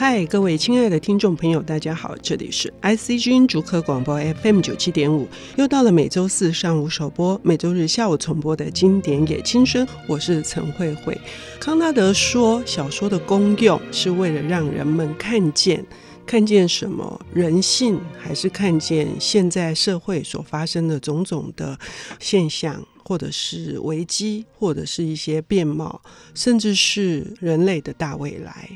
嗨，各位亲爱的听众朋友，大家好，这里是 IC 之音竹科广播 FM 九七点五，又到了每周四上午首播、每周日下午重播的经典也青声，我是陈慧慧。康拉德说，小说的功用是为了让人们看见，看见什么？人性，还是看见现在社会所发生的种种的现象，或者是危机，或者是一些变貌，甚至是人类的大未来。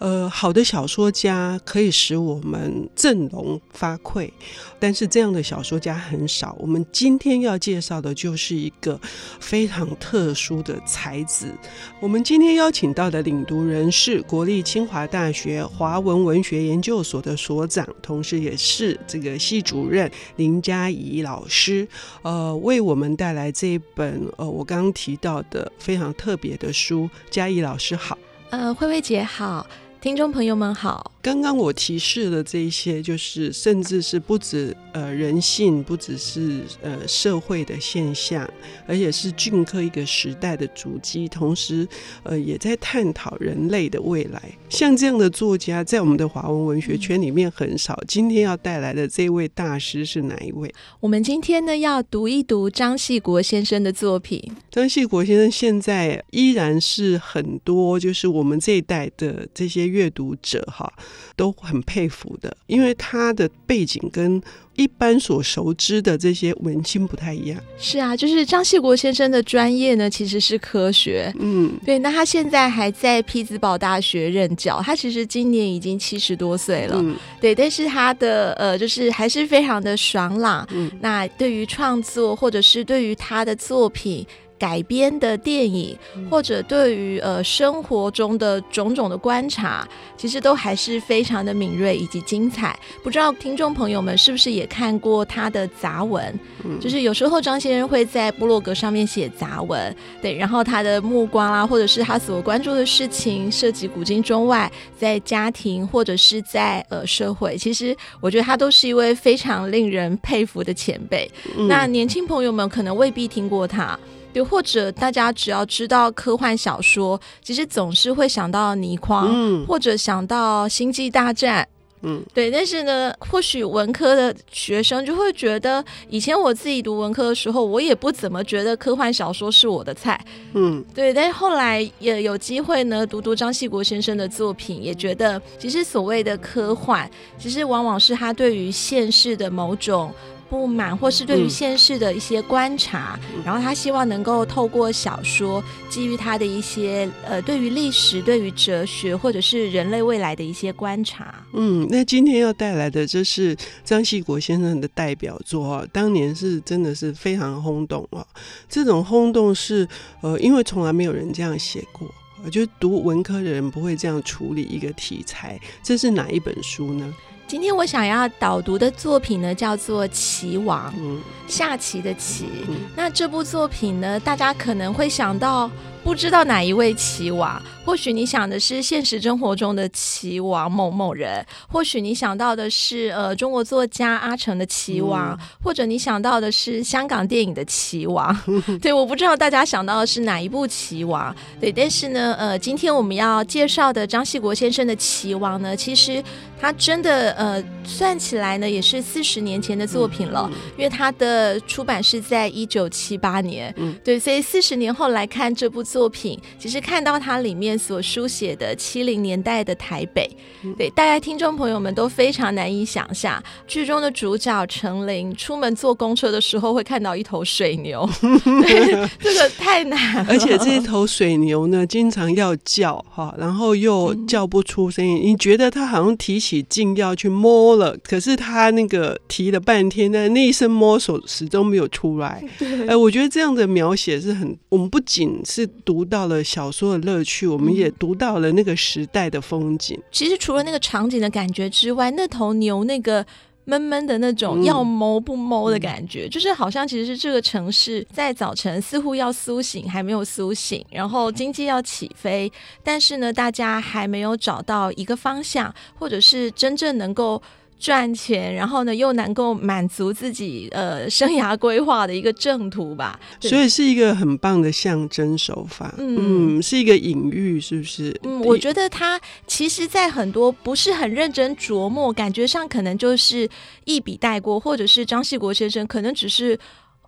呃，好的小说家可以使我们振聋发聩，但是这样的小说家很少。我们今天要介绍的就是一个非常特殊的才子。我们今天邀请到的领读人是国立清华大学华文文学研究所的所长，同时也是这个系主任林嘉怡老师，呃，为我们带来这一本呃我刚刚提到的非常特别的书。嘉怡老师好，呃，慧慧姐好。听众朋友们好。刚刚我提示的这一些，就是甚至是不止呃人性，不只是呃社会的现象，而且是俊科一个时代的足迹，同时呃也在探讨人类的未来。像这样的作家，在我们的华文文学圈里面很少。今天要带来的这位大师是哪一位？我们今天呢要读一读张系国先生的作品。张系国先生现在依然是很多就是我们这一代的这些阅读者哈。都很佩服的，因为他的背景跟一般所熟知的这些文青不太一样。是啊，就是张系国先生的专业呢，其实是科学。嗯，对。那他现在还在匹兹堡大学任教，他其实今年已经七十多岁了。嗯，对。但是他的呃，就是还是非常的爽朗。嗯，那对于创作或者是对于他的作品。改编的电影，或者对于呃生活中的种种的观察，其实都还是非常的敏锐以及精彩。不知道听众朋友们是不是也看过他的杂文？嗯，就是有时候张先生会在部落格上面写杂文，对，然后他的目光啊，或者是他所关注的事情，涉及古今中外，在家庭或者是在呃社会，其实我觉得他都是一位非常令人佩服的前辈。嗯，那年轻朋友们可能未必听过他。又或者，大家只要知道科幻小说，其实总是会想到倪匡，嗯、或者想到星际大战，嗯，对。但是呢，或许文科的学生就会觉得，以前我自己读文科的时候，我也不怎么觉得科幻小说是我的菜，嗯，对。但是后来也有机会呢，读读张系国先生的作品，也觉得其实所谓的科幻，其实往往是他对于现世的某种。不满，或是对于现世的一些观察，嗯、然后他希望能够透过小说，基于他的一些呃，对于历史、对于哲学，或者是人类未来的一些观察。嗯，那今天要带来的这是张系国先生的代表作啊，当年是真的是非常轰动啊。这种轰动是呃，因为从来没有人这样写过，我觉得读文科的人不会这样处理一个题材。这是哪一本书呢？今天我想要导读的作品呢，叫做《棋王》，嗯，下棋的棋。嗯，那这部作品呢，大家可能会想到。不知道哪一位棋王，或许你想的是现实生活中的棋王某某人，或许你想到的是呃中国作家阿城的棋王，嗯、或者你想到的是香港电影的棋王。对，我不知道大家想到的是哪一部棋王。对，但是呢，呃，今天我们要介绍的张系国先生的棋王呢，其实他真的呃算起来呢，也是四十年前的作品了，嗯、因为他的出版是在一九七八年。嗯，对，所以四十年后来看这部。作品其实看到它里面所书写的七零年代的台北，对，大家听众朋友们都非常难以想象，剧中的主角陈琳出门坐公车的时候会看到一头水牛，对，这个太难了。而且这一头水牛呢，经常要叫哈，然后又叫不出声音，你觉得他好像提起劲要去摸了，可是他那个提了半天，但那一声摸手始终没有出来。哎，我觉得这样的描写是很，我们不仅是。读到了小说的乐趣，我们也读到了那个时代的风景。嗯，其实除了那个场景的感觉之外，那头牛那个闷闷的那种要摸不摸的感觉，嗯，就是好像其实是这个城市在早晨似乎要苏醒，还没有苏醒，然后经济要起飞，但是呢，大家还没有找到一个方向，或者是真正能够。赚钱，然后呢又能够满足自己呃生涯规划的一个正途吧。所以是一个很棒的象征手法，嗯，嗯，是一个隐喻，是不是？嗯，我觉得他其实，在很多不是很认真琢磨，感觉上可能就是一笔带过，或者是张系国先生可能只是。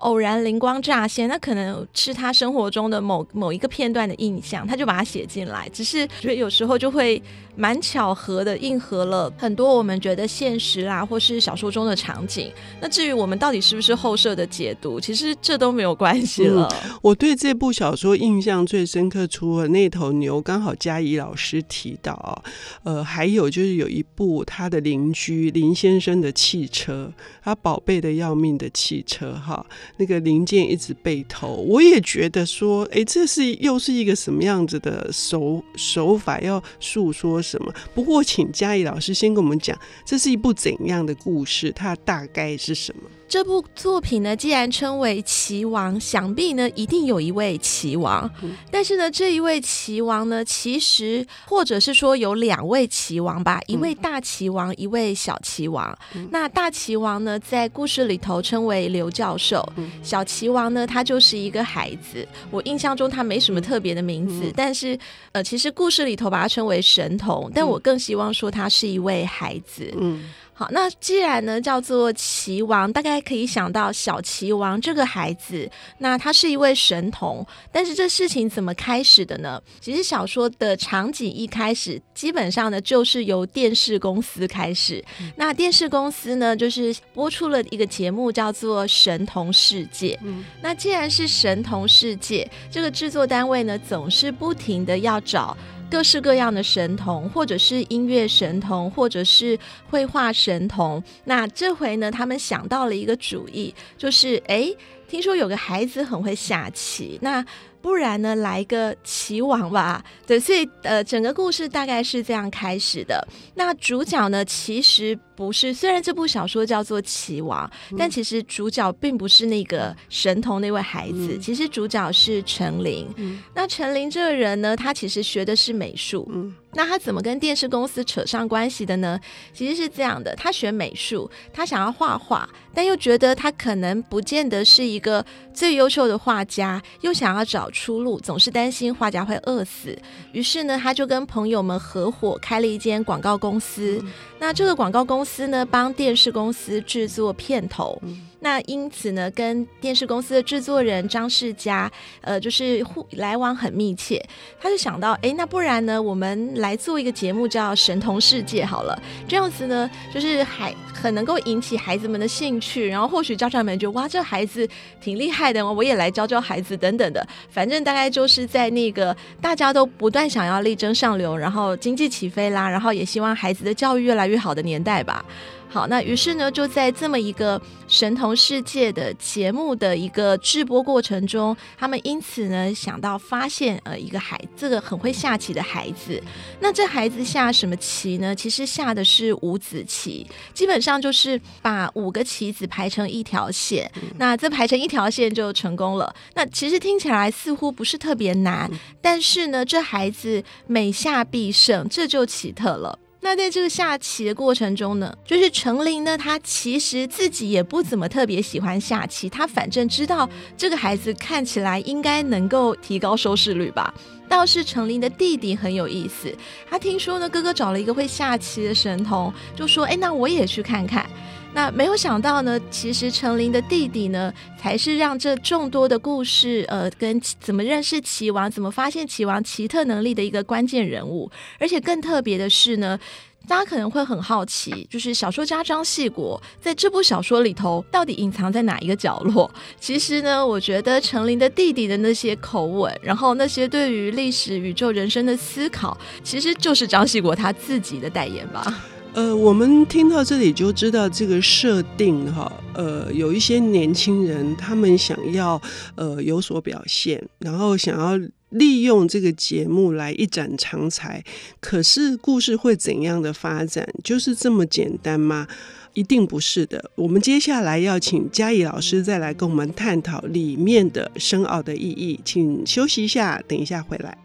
偶然灵光乍现，那可能是他生活中的某某一个片段的印象，他就把它写进来。只是觉得有时候就会蛮巧合的，应和了很多我们觉得现实啦，或是小说中的场景。那至于我们到底是不是后设的解读，其实这都没有关系了。我对这部小说印象最深刻，除了那头牛，刚好嘉怡老师提到，呃，还有就是有一部他的邻居林先生的汽车，他宝贝的要命的汽车，哈。那个零件一直被偷，我也觉得说，哎，这是又是一个什么样子的手手法，要诉说什么？不过，请嘉怡老师先跟我们讲，这是一部怎样的故事？它大概是什么？这部作品呢，既然称为齐王，想必呢一定有一位齐王。嗯、但是呢，这一位齐王呢，其实或者是说有两位齐王吧，一位大齐王，嗯、一位小齐王。嗯、那大齐王呢，在故事里头称为刘教授。嗯、小齐王呢，他就是一个孩子。我印象中他没什么特别的名字，嗯、但是呃，其实故事里头把他称为神童，但我更希望说他是一位孩子。嗯。好，那既然呢叫做棋王，大概可以想到小棋王这个孩子，那他是一位神童。但是这事情怎么开始的呢？其实小说的场景一开始，基本上呢就是由电视公司开始。嗯、那电视公司呢，就是播出了一个节目，叫做《神童世界》。嗯、那既然是神童世界，这个制作单位呢，总是不停的要找。各式各样的神童，或者是音乐神童，或者是绘画神童。那这回呢，他们想到了一个主意，就是诶，听说有个孩子很会下棋，那。不然呢，来个棋王吧。对，所以呃，整个故事大概是这样开始的。那主角呢，其实不是，虽然这部小说叫做《棋王》，嗯，但其实主角并不是那个神童那位孩子，嗯，其实主角是陈琳。嗯，那陈琳这个人呢，他其实学的是美术。那他怎么跟电视公司扯上关系的呢？其实是这样的，他学美术，他想要画画，但又觉得他可能不见得是一个最优秀的画家，又想要找出路，总是担心画家会饿死。于是呢，他就跟朋友们合伙开了一间广告公司。那这个广告公司呢，帮电视公司制作片头。嗯那因此呢，跟电视公司的制作人张世佳，呃，就是互来往很密切。他就想到，哎，那不然呢，我们来做一个节目叫《神童世界》好了。这样子呢，就是还很能够引起孩子们的兴趣，然后或许家长们觉得，哇，这孩子挺厉害的，我也来教教孩子等等的。反正大概就是在那个大家都不断想要力争上流，然后经济起飞啦，然后也希望孩子的教育越来越好的年代吧。好，那于是呢，就在这么一个神童世界的节目的一个制播过程中，他们因此呢想到发现呃一个孩这个很会下棋的孩子。那这孩子下什么棋呢？其实下的是五子棋，基本上就是把五个棋子排成一条线。那这排成一条线就成功了。那其实听起来似乎不是特别难，但是呢，这孩子每下必胜，这就奇特了。那在这个下棋的过程中呢，就是程琳呢，他其实自己也不怎么特别喜欢下棋，他反正知道这个孩子看起来应该能够提高收视率吧。倒是程琳的弟弟很有意思，他听说呢，哥哥找了一个会下棋的神童，就说：“哎，那我也去看看。”那没有想到呢，其实陈琳的弟弟呢，才是让这众多的故事，呃，跟怎么认识齐王、怎么发现齐王奇特能力的一个关键人物。而且更特别的是呢，大家可能会很好奇，就是小说家张系国在这部小说里头到底隐藏在哪一个角落？其实呢，我觉得陈琳的弟弟的那些口吻，然后那些对于历史、宇宙、人生的思考，其实就是张系国他自己的代言吧。呃，我们听到这里就知道这个设定哈，呃，有一些年轻人他们想要呃有所表现，然后想要利用这个节目来一展长才，可是故事会怎样的发展？就是这么简单吗？一定不是的。我们接下来要请嘉怡老师再来跟我们探讨里面的深奥的意义，请休息一下，等一下回来。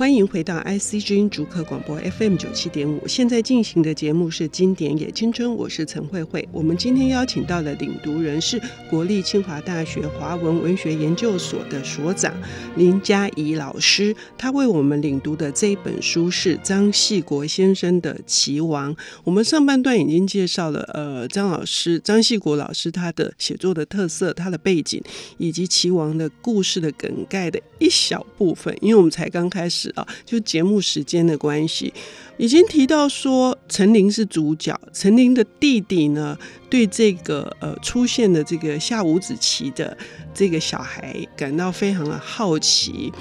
欢迎回到 IC 之音竹科广播 FM 九七点五。现在进行的节目是《经典也青春》，我是陈慧慧。我们今天邀请到的领读人是国立清华大学华文文学研究所的所长林嘉怡老师。他为我们领读的这一本书是张系国先生的《棋王》。我们上半段已经介绍了，呃，张老师张系国老师他的写作的特色、他的背景以及《棋王》的故事的梗概的一小部分，因为我们才刚开始。啊，就节目时间的关系，已经提到说陈琳是主角，陈琳的弟弟呢，对这个呃出现的这个下五子棋的这个小孩感到非常的好奇。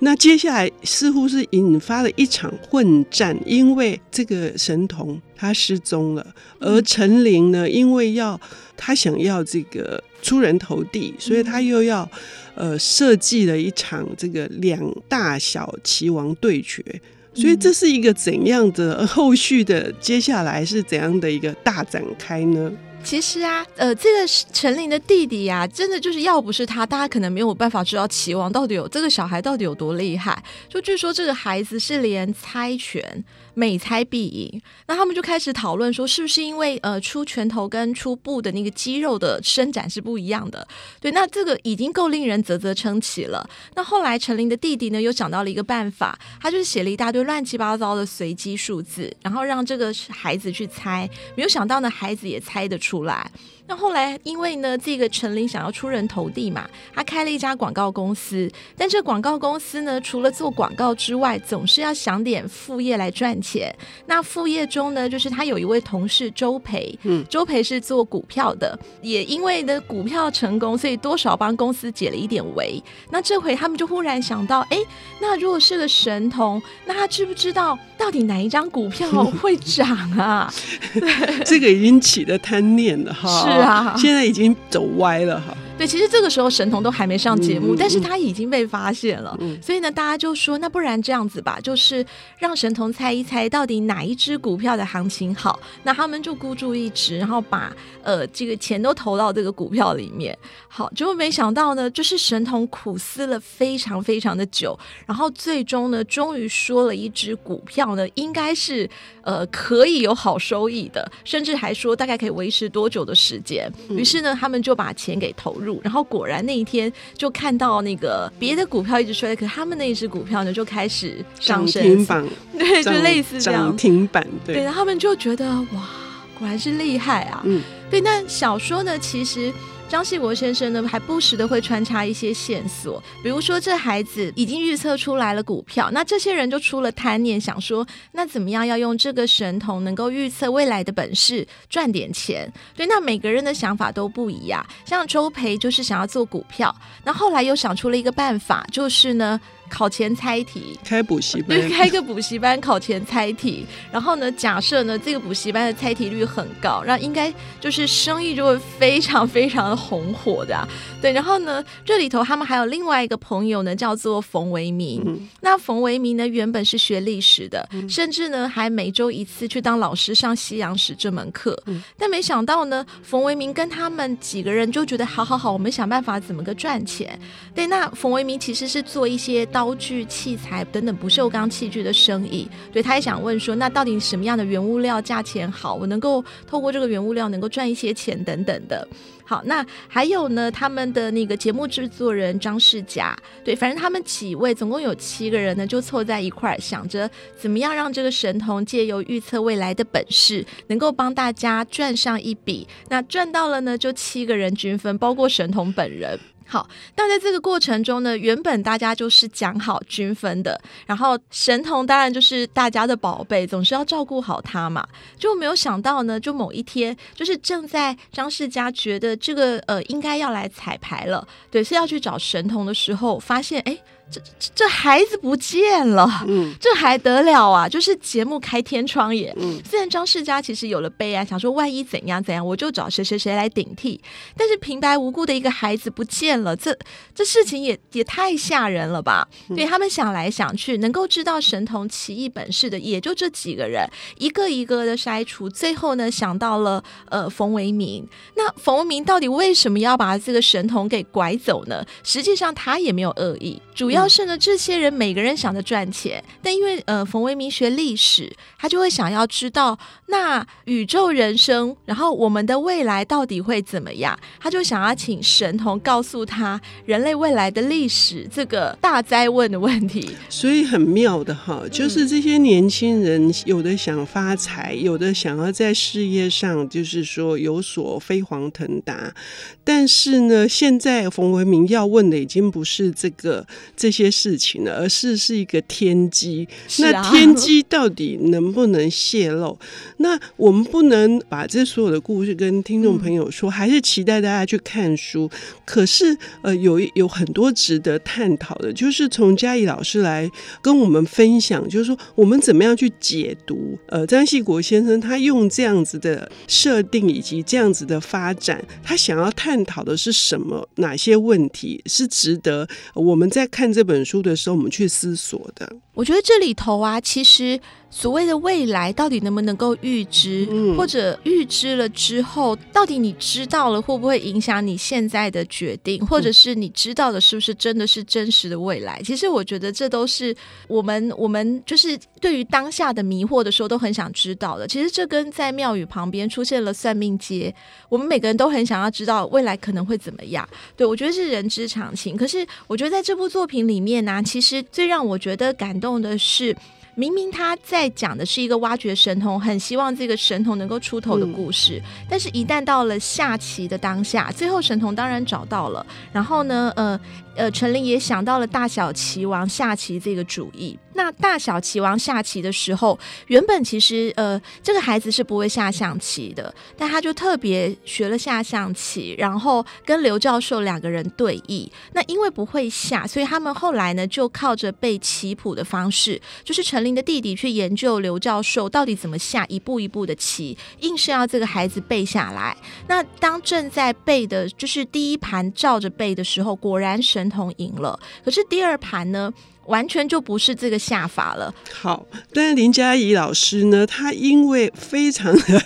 那接下来似乎是引发了一场混战，因为这个神童他失踪了，而陈琳呢，因为要他想要这个出人头地，所以他又要。呃，设计了一场这个两大小棋王对决，所以这是一个怎样的后续的？接下来是怎样的一个大展开呢？其实啊，呃，这个陈琳的弟弟呀、真的就是要不是他，大家可能没有办法知道齐王到底有这个小孩到底有多厉害。就据说这个孩子是连猜拳。每猜必赢，那他们就开始讨论说，是不是因为呃出拳头跟出步的那个肌肉的伸展是不一样的？对，那这个已经够令人啧啧称奇了。那后来陈琳的弟弟呢，又想到了一个办法，他就是写了一大堆乱七八糟的随机数字，然后让这个孩子去猜，没有想到呢，孩子也猜得出来。那后来，因为呢，这个陈琳想要出人头地嘛，他开了一家广告公司。但这广告公司呢，除了做广告之外，总是要想点副业来赚钱。那副业中呢，就是他有一位同事周培，嗯，周培是做股票的，也因为呢股票成功，所以多少帮公司解了一点围。那这回他们就忽然想到，哎，那如果是个神童，那他知不知道到底哪一张股票 会涨啊？对，这个已经起了贪念了哈。是。啊，现在已经走歪了哈。对，其实这个时候神童都还没上节目，但是他已经被发现了，嗯、所以呢，大家就说，那不然这样子吧，就是让神童猜一猜，到底哪一只股票的行情好，那他们就孤注一掷，然后把呃这个钱都投到这个股票里面。好，结果没想到呢，就是神童苦思了非常非常的久，然后最终呢，终于说了一只股票呢，应该是呃可以有好收益的，甚至还说大概可以维持多久的时间。于是呢，他们就把钱给投入。然后果然那一天就看到那个别的股票一直衰，可是他们那一只股票呢就开始上升，涨停板，对，就类似这样涨停板，对，对，他们就觉得哇，果然是厉害啊，嗯，对。那小说呢，其实。张系国先生呢，还不时的会穿插一些线索，比如说这孩子已经预测出来了股票，那这些人就出了贪念，想说那怎么样要用这个神童能够预测未来的本事赚点钱？对，那每个人的想法都不一样，像周培就是想要做股票，那后来又想出了一个办法，就是呢。考前猜题，开补习班，对，开个补习班考前猜题。然后呢，假设呢这个补习班的猜题率很高，那应该就是生意就会非常非常的红火的啊。对，然后呢，这里头他们还有另外一个朋友呢，叫做冯维明。嗯、那冯维明呢，原本是学历史的，嗯、甚至呢还每周一次去当老师上西洋史这门课。嗯、但没想到呢，冯维明跟他们几个人就觉得，好好好，我们想办法怎么个赚钱。对，那冯维明其实是做一些。刀具、器材等等不锈钢器具的生意，对，他也想问说，那到底什么样的原物料价钱好，我能够透过这个原物料能够赚一些钱等等的。好，那还有呢，他们的那个节目制作人张世佳，对，反正他们几位总共有七个人呢，就凑在一块儿，想着怎么样让这个神童借由预测未来的本事，能够帮大家赚上一笔。那赚到了呢，就七个人均分，包括神童本人。好，那在这个过程中呢，原本大家就是讲好均分的，然后神童当然就是大家的宝贝，总是要照顾好他嘛。就没有想到呢，就某一天，就是正在张世家觉得这个呃应该要来彩排了，对，是要去找神童的时候，发现哎。诶这这这孩子不见了，嗯，这还得了啊！就是节目开天窗也，嗯，虽然张世家其实有了悲哀，想说万一怎样怎样，我就找谁谁谁来顶替。但是平白无故的一个孩子不见了，这这事情也也太吓人了吧？嗯、对他们想来想去，能够知道神童奇异本事的也就这几个人，一个一个的筛除，最后呢想到了呃冯维明。那冯维明到底为什么要把这个神童给拐走呢？实际上他也没有恶意，主要。要是呢，这些人每个人想着赚钱，但因为呃，冯维明学历史，他就会想要知道那宇宙人生，然后我们的未来到底会怎么样？他就想要请神童告诉他人类未来的历史这个大灾问的问题。所以很妙的哈，就是这些年轻人有的想发财，有的想要在事业上就是说有所飞黄腾达，但是呢，现在冯维明要问的已经不是这个这些事情呢，而是是一个天机。那天机到底能不能泄露？那我们不能把这所有的故事跟听众朋友说，还是期待大家去看书。可是呃，有有很多值得探讨的，就是从嘉义老师来跟我们分享，就是说我们怎么样去解读呃张系国先生他用这样子的设定以及这样子的发展，他想要探讨的是什么？哪些问题是值得我们在看这本书的时候，我们去思索的？我觉得这里头啊，其实。所谓的未来到底能不能够预知，嗯、或者预知了之后，到底你知道了会不会影响你现在的决定，或者是你知道的是不是真的是真实的未来？其实我觉得这都是我们我们就是对于当下的迷惑的时候都很想知道的。其实这跟在庙宇旁边出现了算命街，我们每个人都很想要知道未来可能会怎么样。对，我觉得是人之常情。可是我觉得在这部作品里面呢、啊，其实最让我觉得感动的是。明明他在讲的是一个挖掘神童，很希望这个神童能够出头的故事，嗯、但是，一旦到了下棋的当下，最后神童当然找到了，然后呢，呃。呃，陈琳也想到了大小棋王下棋这个主意。那大小棋王下棋的时候，原本其实呃，这个孩子是不会下象棋的，但他就特别学了下象棋，然后跟刘教授两个人对弈。那因为不会下，所以他们后来呢，就靠着背棋谱的方式，就是陈琳的弟弟去研究刘教授到底怎么下一步一步的棋，硬是要这个孩子背下来。那当正在背的，就是第一盘照着背的时候，果然神。童赢了，可是第二盘呢，完全就不是这个下法了。好，但是林嘉怡老师呢，他因为非常的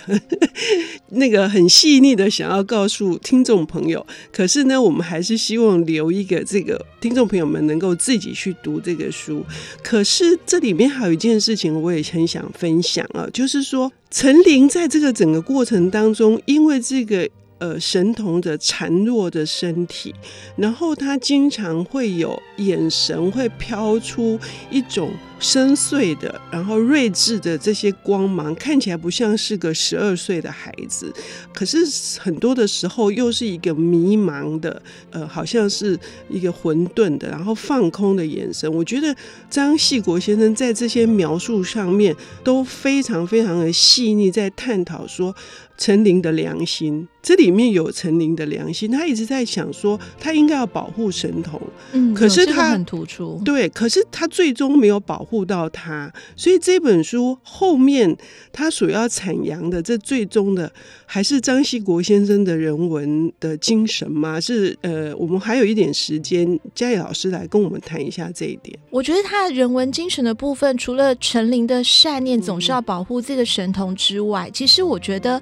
那个很细腻的想要告诉听众朋友，可是呢，我们还是希望留一个这个听众朋友们能够自己去读这个书。可是这里面还有一件事情，我也很想分享啊，就是说陈琳在这个整个过程当中，因为这个。呃，神童的孱弱的身体，然后他经常会有眼神会飘出一种。深邃的，然后睿智的这些光芒，看起来不像是个十二岁的孩子，可是很多的时候又是一个迷茫的，呃，好像是一个混沌的，然后放空的眼神。我觉得张系国先生在这些描述上面都非常非常的细腻，在探讨说陈琳的良心，这里面有陈琳的良心，他一直在想说他应该要保护神童，嗯，可是他很突出，对，可是他最终没有保护。护到他，所以这本书后面他所要阐扬的，这最终的还是张系国先生的人文的精神吗？是呃，我们还有一点时间，嘉义老师来跟我们谈一下这一点。我觉得他人文精神的部分，除了陈琳的善念总是要保护这个神童之外，嗯、其实我觉得。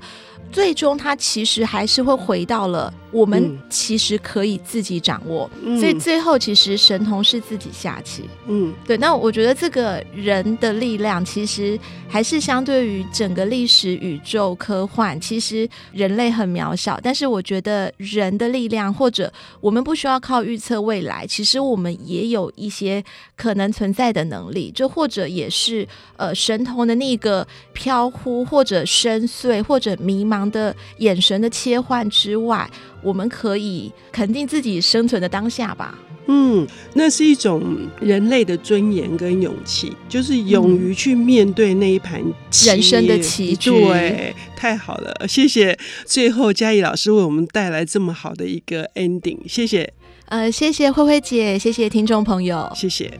最终，他其实还是会回到了我们其实可以自己掌握，嗯、所以最后其实神童是自己下棋。嗯，对。那我觉得这个人的力量，其实还是相对于整个历史、宇宙、科幻，其实人类很渺小。但是我觉得人的力量，或者我们不需要靠预测未来，其实我们也有一些可能存在的能力。就或者也是呃神童的那个飘忽，或者深邃，或者迷茫。的眼神的切换之外，我们可以肯定自己生存的当下吧。嗯，那是一种人类的尊严跟勇气，就是勇于去面对那一盘人生的棋局。对，太好了，谢谢。最后嘉义老师为我们带来这么好的一个 ending，谢谢。呃，谢谢慧慧姐，谢谢听众朋友，谢谢。